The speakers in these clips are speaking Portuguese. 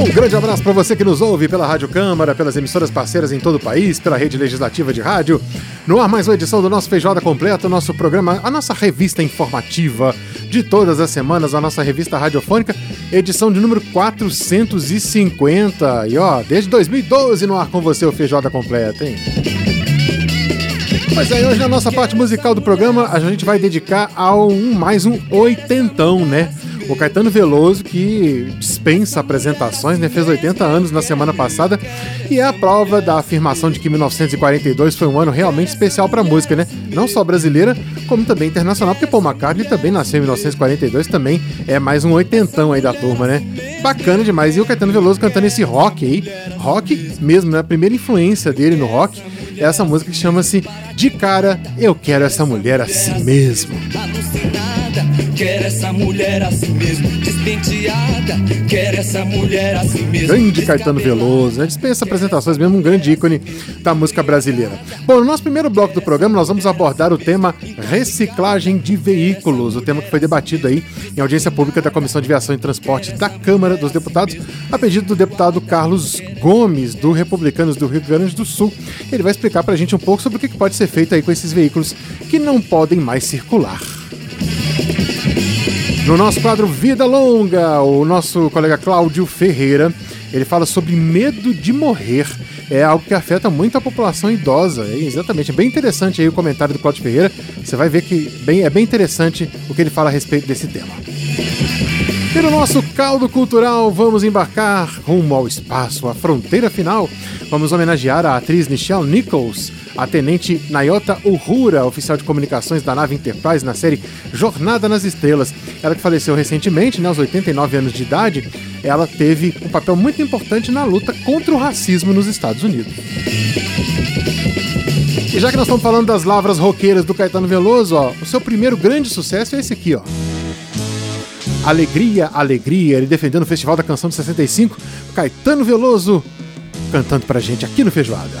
Um grande abraço para você que nos ouve pela Rádio Câmara, pelas emissoras parceiras em todo o país, pela rede legislativa de rádio. No ar, mais uma edição do nosso Feijoada Completa, o nosso programa, a nossa revista informativa de todas as semanas, a nossa revista radiofônica, edição de número 450. E ó, desde 2012 no ar com você o Feijoada Completa, hein? Mas aí, hoje na nossa parte musical do programa, a gente vai dedicar ao um, mais um oitentão, né? O Caetano Veloso, que dispensa apresentações, né? fez 80 anos na semana passada e é a prova da afirmação de que 1942 foi um ano realmente especial para a música, né? Não só brasileira, como também internacional, porque Paul McCartney também nasceu em 1942, também é mais um oitentão aí da turma, né? Bacana demais. E o Caetano Veloso cantando esse rock aí, rock mesmo, né? A primeira influência dele no rock é essa música que chama-se De Cara, Eu Quero Essa Mulher Assim Mesmo. Quer essa mulher assim mesmo, despenteada. Quer essa mulher assim mesmo. Grande Caetano Veloso, né? Dispensa apresentações mesmo, um grande ícone da música brasileira. Bom, no nosso primeiro bloco do programa, nós vamos abordar o tema reciclagem de veículos, o tema que foi debatido aí em audiência pública da Comissão de Viação e Transporte da Câmara dos Deputados, a pedido do deputado Carlos Gomes, do Republicanos do Rio Grande do Sul. Ele vai explicar pra gente um pouco sobre o que pode ser feito aí com esses veículos que não podem mais circular. No nosso quadro Vida Longa, o nosso colega Cláudio Ferreira, ele fala sobre medo de morrer. É algo que afeta muito a população idosa. É exatamente, é bem interessante aí o comentário do Cláudio Ferreira. Você vai ver que bem, é bem interessante o que ele fala a respeito desse tema. E no nosso caldo cultural, vamos embarcar rumo ao espaço, à fronteira final. Vamos homenagear a atriz Nichelle Nichols, a tenente Nayota Uhura, oficial de comunicações da nave Enterprise na série Jornada nas Estrelas. Ela que faleceu recentemente, né, aos 89 anos de idade, ela teve um papel muito importante na luta contra o racismo nos Estados Unidos. E já que nós estamos falando das lavras roqueiras do Caetano Veloso, ó, o seu primeiro grande sucesso é esse aqui, ó. Alegria, Alegria, ele defendendo o Festival da Canção de 65, Caetano Veloso cantando pra gente aqui no Feijoada.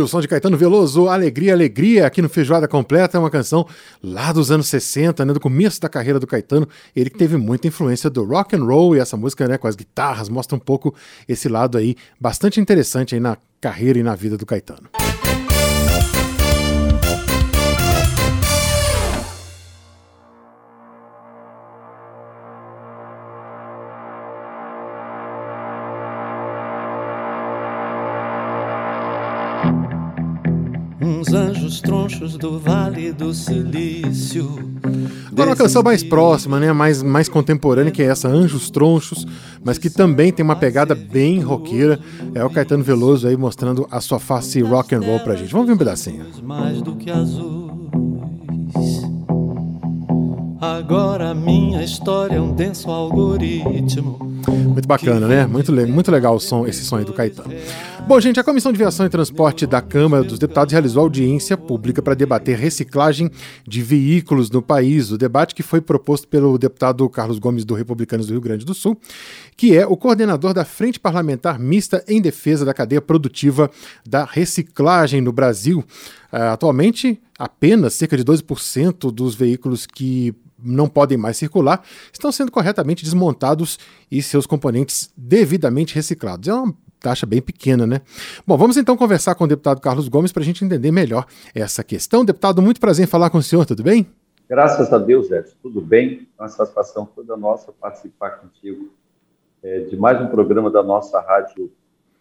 o som de Caetano Veloso, Alegria, Alegria, aqui no Feijoada Completa, é uma canção lá dos anos 60, né, do começo da carreira do Caetano, ele que teve muita influência do rock and roll e essa música, né, com as guitarras, mostra um pouco esse lado aí, bastante interessante aí na carreira e na vida do Caetano. Tronchos do Vale do Silício. Agora uma canção mais próxima, né? mais, mais contemporânea, que é essa, Anjos Tronchos, mas que também tem uma pegada bem roqueira. É o Caetano Veloso aí mostrando a sua face rock and roll pra gente. Vamos ver um pedacinho. Mais do que azuis. Agora minha história é um denso algoritmo. Muito bacana, né? Muito, muito legal o som, esse som aí do Caetano. Bom, gente, a Comissão de Viação e Transporte da Câmara dos Deputados realizou audiência pública para debater reciclagem de veículos no país. O debate que foi proposto pelo deputado Carlos Gomes do Republicanos do Rio Grande do Sul, que é o coordenador da Frente Parlamentar Mista em Defesa da Cadeia Produtiva da Reciclagem no Brasil. Uh, atualmente, apenas cerca de 12% dos veículos que não podem mais circular, estão sendo corretamente desmontados e seus componentes devidamente reciclados. É uma taxa bem pequena, né? Bom, vamos então conversar com o deputado Carlos Gomes para a gente entender melhor essa questão. Deputado, muito prazer em falar com o senhor, tudo bem? Graças a Deus, Edson, tudo bem. É uma satisfação toda nossa participar contigo é, de mais um programa da nossa Rádio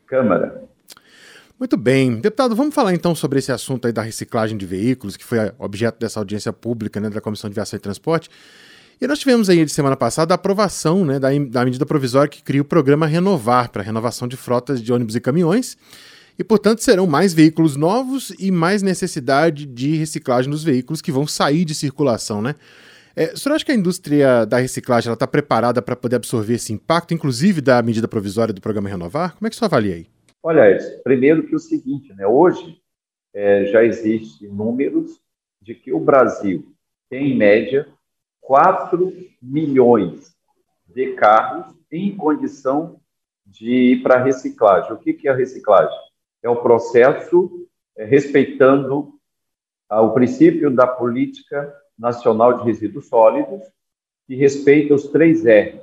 Câmara. Muito bem. Deputado, vamos falar então sobre esse assunto aí da reciclagem de veículos, que foi objeto dessa audiência pública né, da Comissão de Viação e Transporte. E nós tivemos aí de semana passada a aprovação né, da, da medida provisória que cria o programa Renovar, para renovação de frotas de ônibus e caminhões. E, portanto, serão mais veículos novos e mais necessidade de reciclagem dos veículos que vão sair de circulação, né? É, o senhor acha que a indústria da reciclagem está preparada para poder absorver esse impacto, inclusive da medida provisória do programa Renovar? Como é que o senhor avalia aí? Olha, Edson, primeiro que o seguinte, né? Hoje é, já existem números de que o Brasil tem, em média, 4 milhões de carros em condição de ir para reciclagem. O que, que é a reciclagem? É o processo é, respeitando ah, o princípio da Política Nacional de Resíduos Sólidos, que respeita os três R's: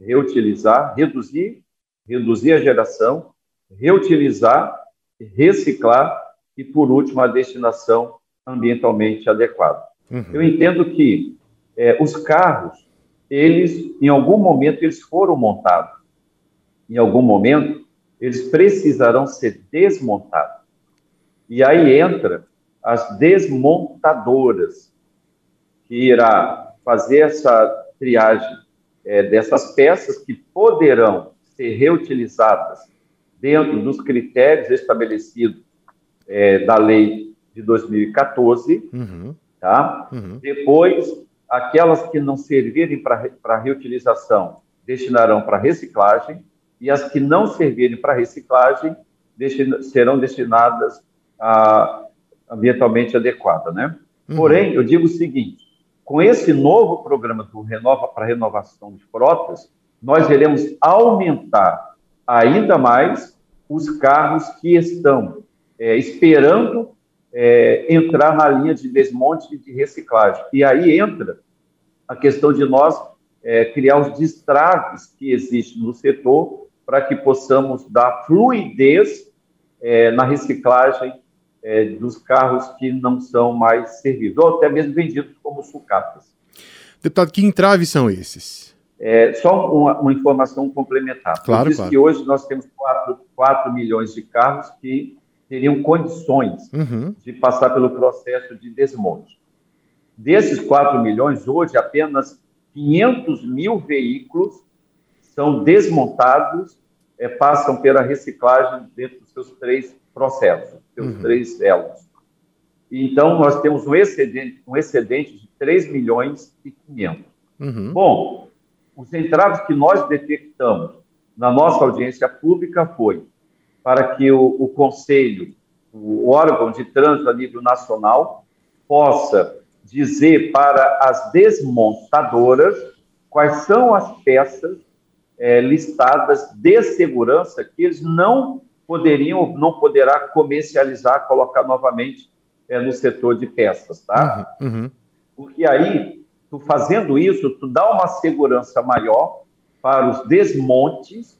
reutilizar, reduzir, reduzir a geração reutilizar, reciclar e, por último, a destinação ambientalmente adequada. Uhum. Eu entendo que é, os carros, eles, em algum momento, eles foram montados. Em algum momento, eles precisarão ser desmontados. E aí entra as desmontadoras, que irá fazer essa triagem é, dessas peças que poderão ser reutilizadas dentro dos critérios estabelecidos é, da lei de 2014, uhum. tá? Uhum. Depois, aquelas que não servirem para reutilização destinarão para reciclagem e as que não servirem para reciclagem destina, serão destinadas a ambientalmente adequada, né? Uhum. Porém, eu digo o seguinte: com esse novo programa do Renova para renovação de frotas, nós iremos aumentar ainda mais os carros que estão é, esperando é, entrar na linha de desmonte e de reciclagem. E aí entra a questão de nós é, criar os destraves que existem no setor para que possamos dar fluidez é, na reciclagem é, dos carros que não são mais servidos, ou até mesmo vendidos como sucatas. Deputado, que entraves são esses? É, só uma, uma, informação complementar. Claro, disse claro. que hoje nós temos 4, 4 milhões de carros que teriam condições uhum. de passar pelo processo de desmonte. Desses 4 milhões, hoje apenas 500 mil veículos são desmontados, é, passam pela reciclagem dentro dos seus três processos, seus uhum. três elos. Então, nós temos um excedente, um excedente de 3 milhões e 500. Uhum. Bom, os entraves que nós detectamos na nossa audiência pública foi para que o, o Conselho, o órgão de trânsito a nível nacional, possa dizer para as desmontadoras quais são as peças é, listadas de segurança que eles não poderiam não poderá comercializar, colocar novamente é, no setor de peças, tá? Uhum, uhum. Porque aí, tu fazendo isso, tu dá uma segurança maior para os desmontes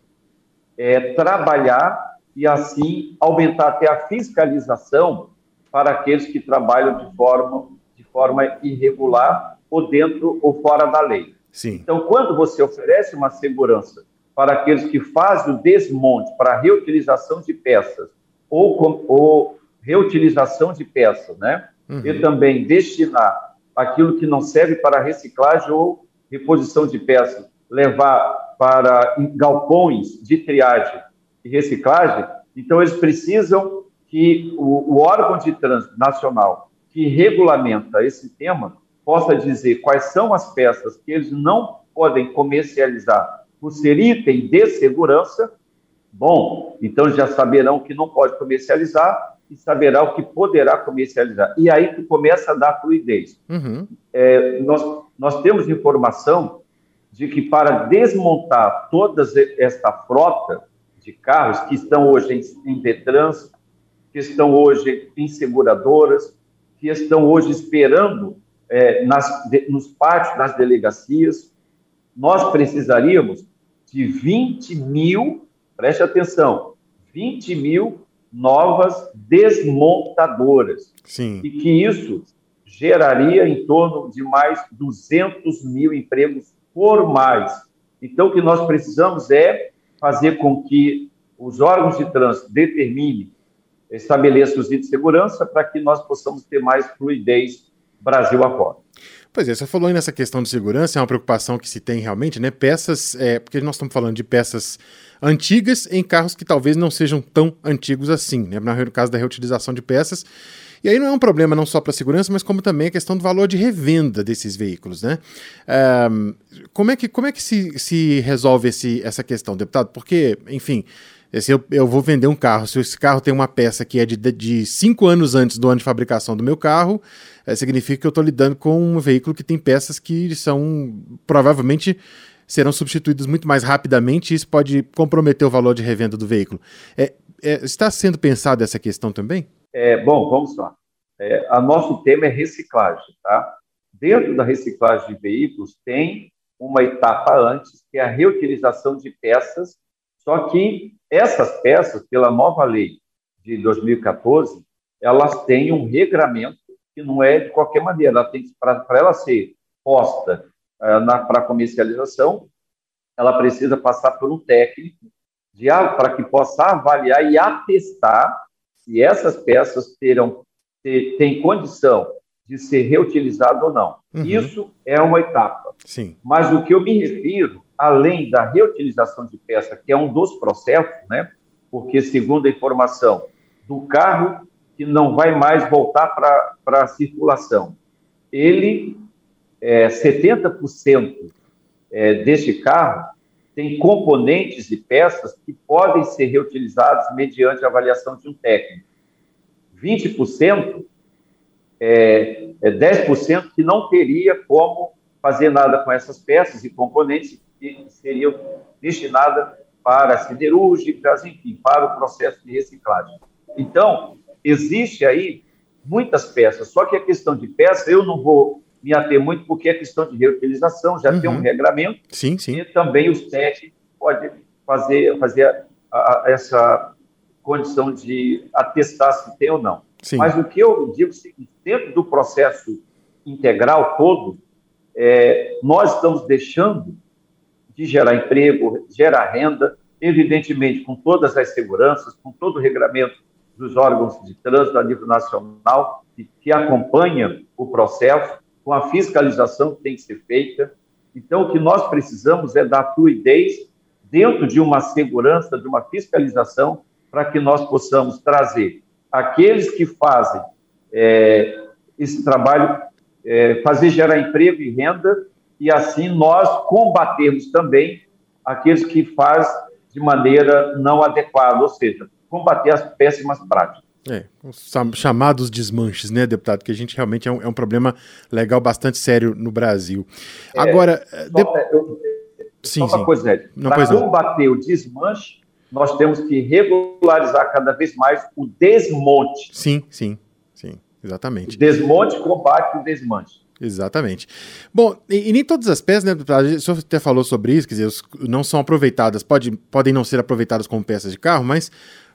é, trabalhar e assim aumentar até a fiscalização para aqueles que trabalham de forma, forma irregular ou dentro ou fora da lei. Sim. Então, quando você oferece uma segurança para aqueles que fazem o desmonte para reutilização de peças ou, ou reutilização de peças, né? Uhum. E também destinar aquilo que não serve para reciclagem ou reposição de peças, levar para galpões de triagem e reciclagem, então eles precisam que o, o órgão de trânsito nacional que regulamenta esse tema possa dizer quais são as peças que eles não podem comercializar por ser item de segurança, bom, então já saberão que não pode comercializar e saberá o que poderá comercializar. E aí que começa a dar fluidez. Uhum. É, nós, nós temos informação de que para desmontar toda esta frota de carros que estão hoje em, em Detrans, que estão hoje em seguradoras, que estão hoje esperando é, nas, de, nos pátios das delegacias, nós precisaríamos de 20 mil, preste atenção, 20 mil novas desmontadoras. Sim. E que isso geraria em torno de mais 200 mil empregos formais. Então, o que nós precisamos é fazer com que os órgãos de trânsito determinem, estabeleçam os itens de segurança para que nós possamos ter mais fluidez Brasil afora. Pois é, você falou aí nessa questão de segurança, é uma preocupação que se tem realmente, né? Peças, é, porque nós estamos falando de peças antigas em carros que talvez não sejam tão antigos assim, né? No caso da reutilização de peças. E aí não é um problema não só para a segurança, mas como também a questão do valor de revenda desses veículos, né? Como é que, como é que se, se resolve esse, essa questão, deputado? Porque, enfim, se eu, eu vou vender um carro, se esse carro tem uma peça que é de, de cinco anos antes do ano de fabricação do meu carro, é, significa que eu estou lidando com um veículo que tem peças que são provavelmente serão substituídas muito mais rapidamente e isso pode comprometer o valor de revenda do veículo. É, é, está sendo pensada essa questão também? É, bom, vamos lá. É, a nosso tema é reciclagem, tá? Dentro da reciclagem de veículos tem uma etapa antes, que é a reutilização de peças, só que essas peças, pela nova lei de 2014, elas têm um regramento que não é de qualquer maneira. Ela tem para ela ser posta uh, para comercialização, ela precisa passar por um técnico para que possa avaliar e atestar se essas peças terão ter, têm condição de ser reutilizado ou não. Uhum. Isso é uma etapa. Sim. Mas o que eu me refiro, além da reutilização de peça, que é um dos processos, né? Porque segundo a informação do carro que não vai mais voltar para a circulação, ele é, 70% é, deste carro tem componentes e peças que podem ser reutilizados mediante a avaliação de um técnico. 20% é, é 10% que não teria como fazer nada com essas peças e componentes que seriam destinadas para siderúrgicas, enfim, para o processo de reciclagem. Então, existe aí muitas peças, só que a questão de peça eu não vou me ater muito, porque é questão de reutilização, já uhum. tem um regramento, sim, sim. e também os técnicos podem fazer, fazer a, a, essa condição de atestar se tem ou não. Sim. Mas o que eu digo é o dentro do processo integral todo, é, nós estamos deixando de gerar emprego, gerar renda, evidentemente com todas as seguranças, com todo o regramento dos órgãos de trânsito a nível nacional, que, que acompanha o processo, com a fiscalização que tem que ser feita. Então, o que nós precisamos é dar fluidez dentro de uma segurança, de uma fiscalização, para que nós possamos trazer aqueles que fazem é, esse trabalho, é, fazer gerar emprego e renda, e assim nós combatermos também aqueles que fazem de maneira não adequada, ou seja, combater as péssimas práticas. É, os chamados desmanches, né, deputado? Que a gente realmente é um, é um problema legal bastante sério no Brasil. Agora. É, só, de... eu, sim, só sim. Coisa, Para combater o desmanche, nós temos que regularizar cada vez mais o desmonte. Sim, sim, sim, exatamente. O desmonte combate o desmanche. Exatamente. Bom, e, e, nem todas as peças, né? O senhor até falou sobre isso, quer dizer, não são aproveitadas, pode, podem não ser aproveitadas como peças de carro, mas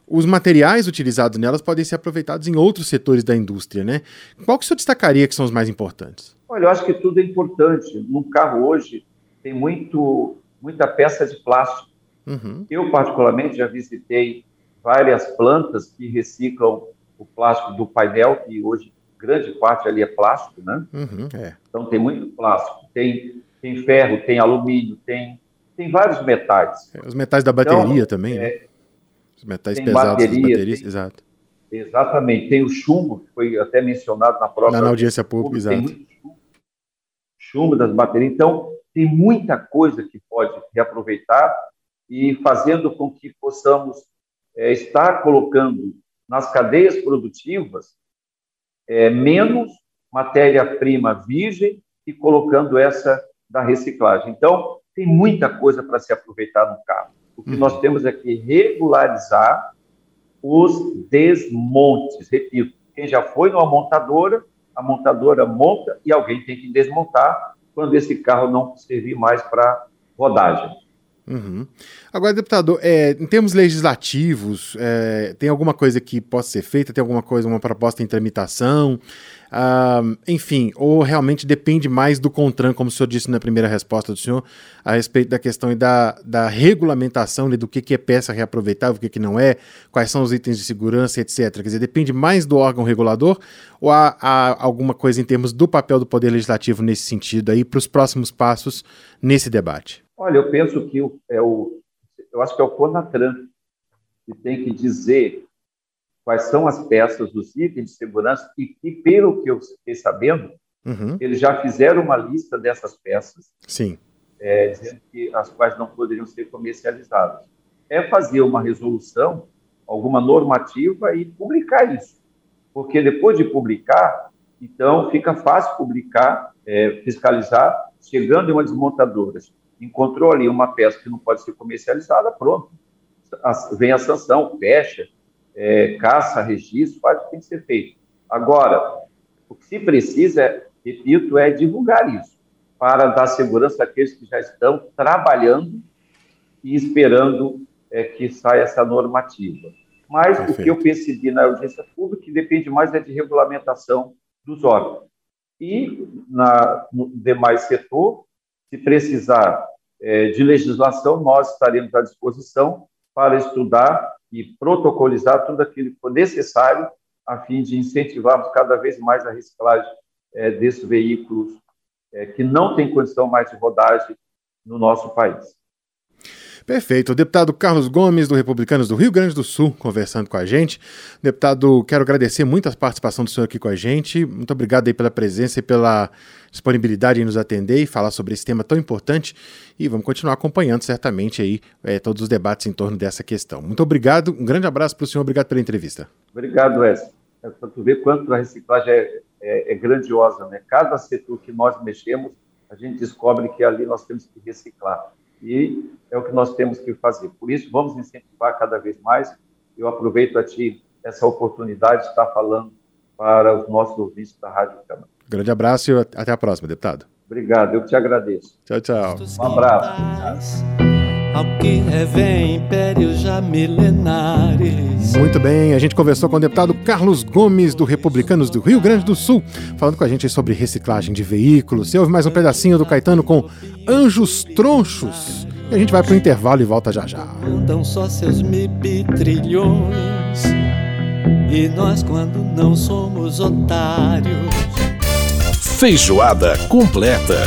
os materiais utilizados nelas podem ser aproveitados em outros setores da indústria, né? Qual que o senhor destacaria que são os mais importantes? Olha, eu acho que tudo é importante. Num carro hoje tem muito, muita peça de plástico. Uhum. Eu, particularmente, já visitei várias plantas que reciclam o plástico do painel, que hoje grande parte ali é plástico, né? Uhum, é. Então tem muito plástico, tem, tem ferro, tem alumínio, tem, tem vários metais. É, os metais da bateria então, também, né? é, né? Os metais pesados bateria, das baterias, tem, exato. Exatamente. Tem o chumbo, que foi até mencionado na própria... Na audiência pública, exato. Tem muito chumbo, chumbo das baterias. Então, tem muita coisa que pode reaproveitar e fazendo com que possamos é, estar colocando nas cadeias produtivas é, menos matéria-prima virgem e colocando essa da reciclagem. Então, tem muita coisa para se aproveitar no carro. O que uhum. nós temos é que regularizar os desmontes. Repito, quem já foi numa montadora, a montadora monta e alguém tem que desmontar quando esse carro não servir mais para rodagem. Uhum. Agora, deputado, é, em termos legislativos, é, tem alguma coisa que possa ser feita? Tem alguma coisa, uma proposta em tramitação? Ah, enfim, ou realmente depende mais do CONTRAN, como o senhor disse na primeira resposta do senhor, a respeito da questão da, da regulamentação do que, que é peça reaproveitável, o que, que não é, quais são os itens de segurança, etc. Quer dizer, depende mais do órgão regulador ou há, há alguma coisa em termos do papel do Poder Legislativo nesse sentido aí para os próximos passos nesse debate? Olha, eu penso que o, é o, eu acho que é o Conatran que tem que dizer quais são as peças dos itens de segurança e, e pelo que eu fiquei sabendo, uhum. eles já fizeram uma lista dessas peças, Sim. É, dizendo que as quais não poderiam ser comercializadas. É fazer uma resolução, alguma normativa e publicar isso, porque depois de publicar, então fica fácil publicar, é, fiscalizar, chegando em uma desmontadora, encontrou ali uma peça que não pode ser comercializada, pronto. Vem a sanção, fecha, é, caça, registro, faz o que tem que ser feito. Agora, o que se precisa, repito, é divulgar isso, para dar segurança àqueles que já estão trabalhando e esperando é, que saia essa normativa. Mas Perfeito. o que eu percebi na audiência pública que depende mais é de regulamentação dos órgãos. E na, no demais setor, se precisar é, de legislação, nós estaremos à disposição para estudar e protocolizar tudo aquilo que for necessário a fim de incentivarmos cada vez mais a reciclagem é, desses veículos é, que não têm condição mais de rodagem no nosso país. Perfeito. O deputado Carlos Gomes, do Republicanos do Rio Grande do Sul, conversando com a gente. Deputado, quero agradecer muito a participação do senhor aqui com a gente. Muito obrigado aí pela presença e pela disponibilidade em nos atender e falar sobre esse tema tão importante. E vamos continuar acompanhando certamente aí é, todos os debates em torno dessa questão. Muito obrigado. Um grande abraço para o senhor. Obrigado pela entrevista. Obrigado, Wes. É para tu ver quanto a reciclagem é, é, é grandiosa, né? Cada setor que nós mexemos, a gente descobre que ali nós temos que reciclar e é o que nós temos que fazer. Por isso, vamos incentivar cada vez mais. Eu aproveito a ti essa oportunidade de estar falando para os nossos ouvintes da Rádio Câmara. Grande abraço e até a próxima, deputado. Obrigado, eu te agradeço. Tchau, tchau. Um abraço. Ao que revém impérios já milenares. Muito bem, a gente conversou com o deputado Carlos Gomes, do Republicanos do Rio Grande do Sul, falando com a gente sobre reciclagem de veículos. Você ouve mais um pedacinho do Caetano com Anjos Tronchos. E a gente vai para o intervalo e volta já já. Andam só seus trilhões e nós, quando não somos otários. Feijoada completa.